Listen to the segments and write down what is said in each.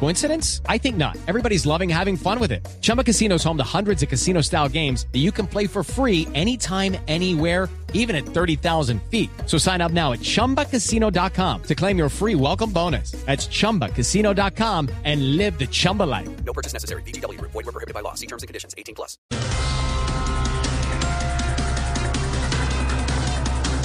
Coincidence? I think not. Everybody's loving having fun with it. Chumba Casino is home to hundreds of casino style games that you can play for free anytime, anywhere, even at 30,000 feet. So sign up now at chumbacasino.com to claim your free welcome bonus. That's chumbacasino.com and live the Chumba life. No purchase necessary. VGW Group. Void were prohibited by law. See terms and conditions. 18 plus.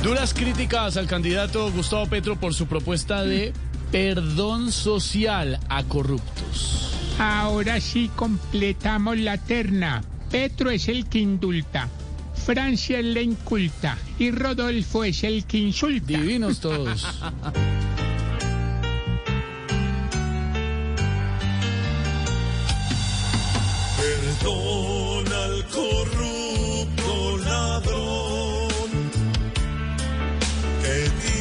Duras críticas al candidato Gustavo Petro por su propuesta de perdón social a corruptos. Ahora sí completamos la terna. Petro es el que indulta. Francia es la inculta. Y Rodolfo es el que insulta. Divinos todos. Perdona al corrupto ladrón que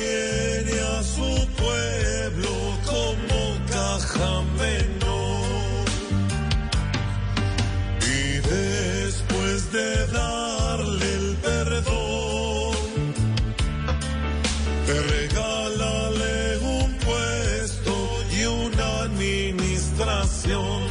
regálale un puesto y una administración.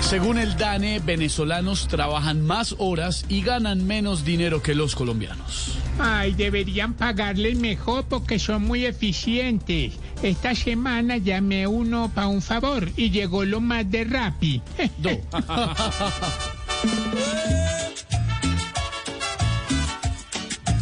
Según el DANE, venezolanos trabajan más horas y ganan menos dinero que los colombianos. Ay, deberían pagarles mejor porque son muy eficientes. Esta semana llamé uno para un favor y llegó lo más de Rappi. Do.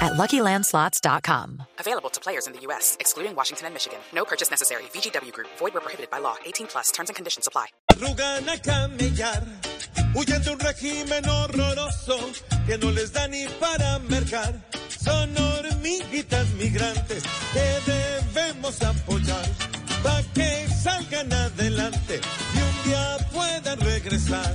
at LuckyLandSlots.com. Available to players in the U.S., excluding Washington and Michigan. No purchase necessary. VGW Group. Void where prohibited by law. 18 plus. Terms and conditions apply. arrugan a camellar, huyen de un régimen horroroso que no les da ni para mercar. Son hormiguitas migrantes que debemos apoyar para que salgan adelante y un día puedan regresar.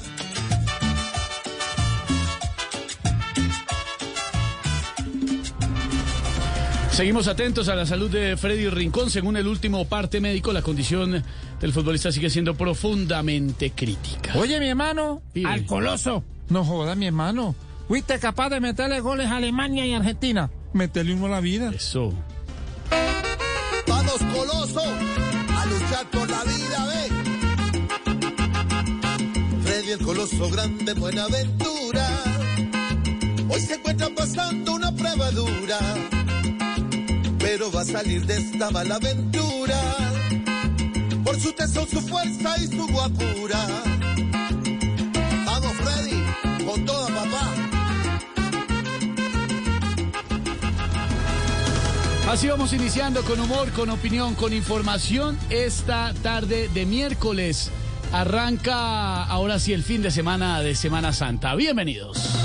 Seguimos atentos a la salud de Freddy Rincón. Según el último parte médico, la condición del futbolista sigue siendo profundamente crítica. Oye, mi hermano, al coloso. No joda, mi hermano. Fuiste capaz de meterle goles a Alemania y Argentina. Metele uno a la vida. Eso. Vamos, Coloso, a luchar por la vida, ve. Freddy el Coloso Grande, buena aventura. Hoy se encuentra pasando una prueba dura. Pero va a salir de esta mala aventura. Por su tesón, su fuerza y su guapura. Vamos, Freddy, con toda papá. Así vamos iniciando con humor, con opinión, con información esta tarde de miércoles. Arranca ahora sí el fin de semana de Semana Santa. Bienvenidos.